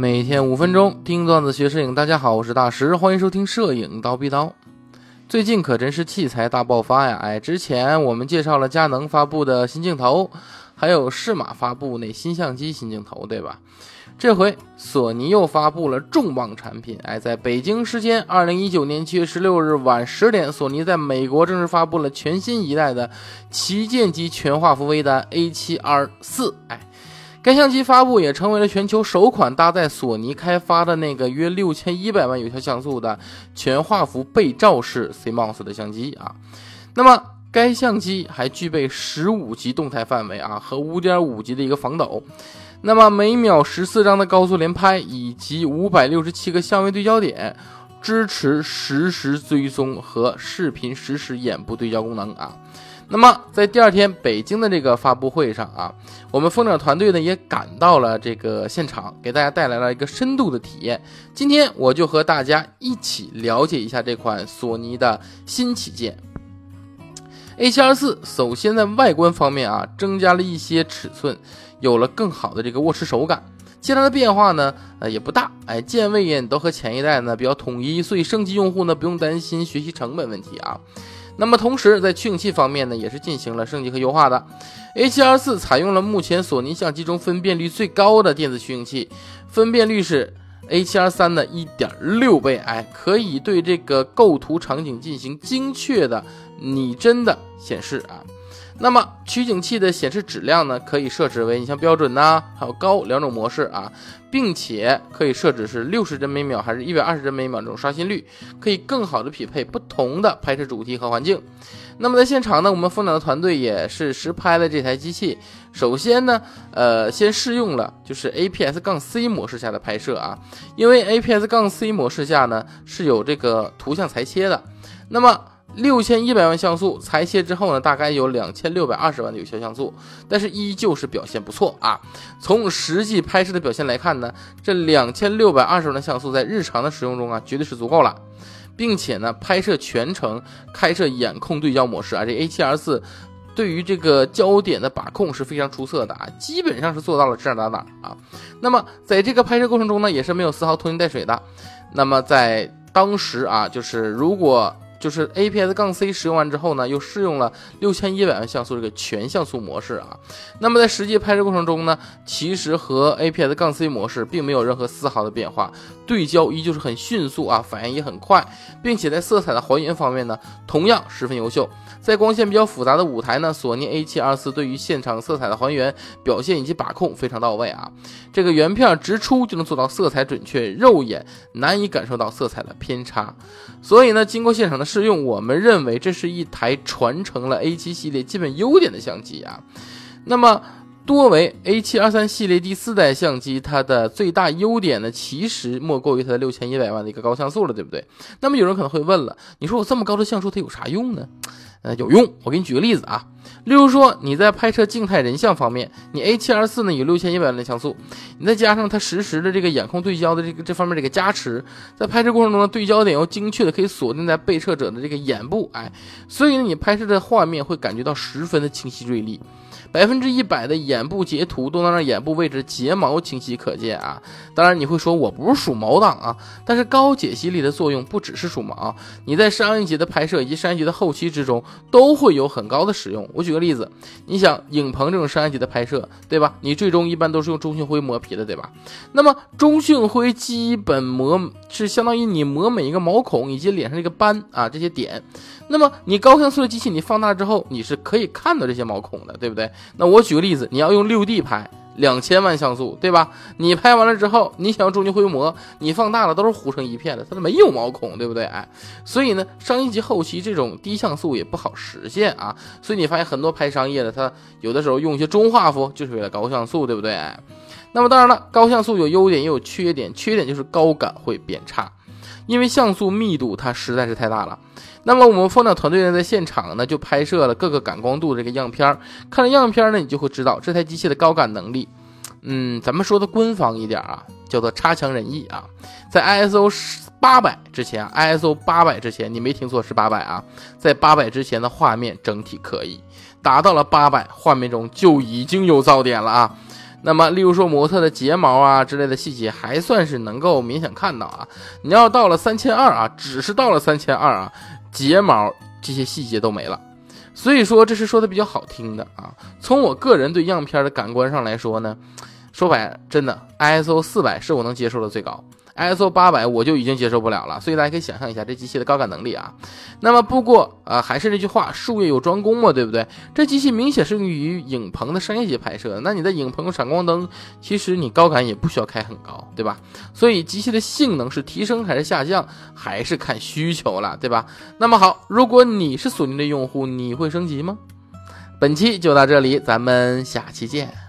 每天五分钟听段子学摄影，大家好，我是大石，欢迎收听摄影刀逼刀。最近可真是器材大爆发呀！哎，之前我们介绍了佳能发布的新镜头，还有适马发布那新相机新镜头，对吧？这回索尼又发布了重磅产品，哎，在北京时间二零一九年七月十六日晚十点，索尼在美国正式发布了全新一代的旗舰级全画幅微单 A7R 四，哎。该相机发布也成为了全球首款搭载索尼开发的那个约六千一百万有效像素的全画幅背照式 CMOS 的相机啊。那么该相机还具备十五级动态范围啊和五点五级的一个防抖。那么每秒十四张的高速连拍以及五百六十七个相位对焦点，支持实时追踪和视频实时眼部对焦功能啊。那么，在第二天北京的这个发布会上啊，我们蜂鸟团队呢也赶到了这个现场，给大家带来了一个深度的体验。今天我就和大家一起了解一下这款索尼的新旗舰 A7R4。首先在外观方面啊，增加了一些尺寸，有了更好的这个握持手感。其他的变化呢，呃也不大，哎，键位也都和前一代呢比较统一，所以升级用户呢不用担心学习成本问题啊。那么同时，在取景器方面呢，也是进行了升级和优化的。A7R4 采用了目前索尼相机中分辨率最高的电子取景器，分辨率是 A7R3 的一点六倍，哎，可以对这个构图场景进行精确的拟真的显示啊。那么取景器的显示质量呢，可以设置为你像标准呐，还有高两种模式啊，并且可以设置是六十帧每秒还是一百二十帧每秒这种刷新率，可以更好的匹配不同的拍摄主题和环境。那么在现场呢，我们蜂鸟的团队也是实拍了这台机器。首先呢，呃，先试用了就是 APS 杠 C 模式下的拍摄啊，因为 APS 杠 C 模式下呢是有这个图像裁切的，那么。六千一百万像素裁切之后呢，大概有两千六百二十万的有效像素，但是依旧是表现不错啊。从实际拍摄的表现来看呢，这两千六百二十万的像素在日常的使用中啊，绝对是足够了，并且呢，拍摄全程开设眼控对焦模式啊，这 A7R4 对于这个焦点的把控是非常出色的啊，基本上是做到了指哪打哪啊。那么在这个拍摄过程中呢，也是没有丝毫拖泥带水的。那么在当时啊，就是如果就是 APS 杠 C 使用完之后呢，又试用了六千一百万像素这个全像素模式啊。那么在实际拍摄过程中呢，其实和 APS 杠 C 模式并没有任何丝毫的变化，对焦依旧是很迅速啊，反应也很快，并且在色彩的还原方面呢，同样十分优秀。在光线比较复杂的舞台呢，索尼 A7R4 对于现场色彩的还原、表现以及把控非常到位啊。这个原片直出就能做到色彩准确，肉眼难以感受到色彩的偏差。所以呢，经过现场的试用，我们认为这是一台传承了 A7 系列基本优点的相机啊。那么，多为 A 七二三系列第四代相机，它的最大优点呢，其实莫过于它的六千一百万的一个高像素了，对不对？那么有人可能会问了，你说我这么高的像素，它有啥用呢？呃，有用。我给你举个例子啊，例如说你在拍摄静态人像方面，你 A7R4 呢有六千一百万的像素，你再加上它实时的这个眼控对焦的这个这方面这个加持，在拍摄过程中呢，对焦点要精确的可以锁定在被摄者的这个眼部，哎，所以呢，你拍摄的画面会感觉到十分的清晰锐利。百分之一百的眼部截图都能让眼部位置睫毛清晰可见啊！当然你会说我不是属毛党啊，但是高解析力的作用不只是属毛，你在上一级的拍摄以及上一级的后期之中都会有很高的使用。我举个例子，你想影棚这种商业级的拍摄，对吧？你最终一般都是用中性灰磨皮的，对吧？那么中性灰基本磨是相当于你磨每一个毛孔以及脸上这个斑啊这些点。那么你高像素的机器，你放大之后，你是可以看到这些毛孔的，对不对？那我举个例子，你要用六 D 拍，两千万像素，对吧？你拍完了之后，你想要中间灰模，你放大了都是糊成一片的，它都没有毛孔，对不对？哎，所以呢，商业级后期这种低像素也不好实现啊。所以你发现很多拍商业的，它有的时候用一些中画幅，就是为了高像素，对不对？哎，那么当然了，高像素有优点也有缺点，缺点就是高感会变差，因为像素密度它实在是太大了。那么我们蜂鸟团队呢，在现场呢就拍摄了各个感光度的这个样片儿。看了样片儿呢，你就会知道这台机器的高感能力。嗯，咱们说的官方一点啊，叫做差强人意啊。在 ISO 八百之前，ISO 八百之前，你没听错，是八百啊。在八百之前的画面整体可以，达到了八百，画面中就已经有噪点了啊。那么，例如说模特的睫毛啊之类的细节，还算是能够明显看到啊。你要到了三千二啊，只是到了三千二啊，睫毛这些细节都没了。所以说，这是说的比较好听的啊。从我个人对样片的感官上来说呢，说白了，真的，ISO 四百是我能接受的最高。ISO 八百我就已经接受不了了，所以大家可以想象一下这机器的高感能力啊。那么不过啊，还是那句话，术业有专攻嘛，对不对？这机器明显是用于影棚的商业级拍摄，那你在影棚用闪光灯，其实你高感也不需要开很高，对吧？所以机器的性能是提升还是下降，还是看需求了，对吧？那么好，如果你是索尼的用户，你会升级吗？本期就到这里，咱们下期见。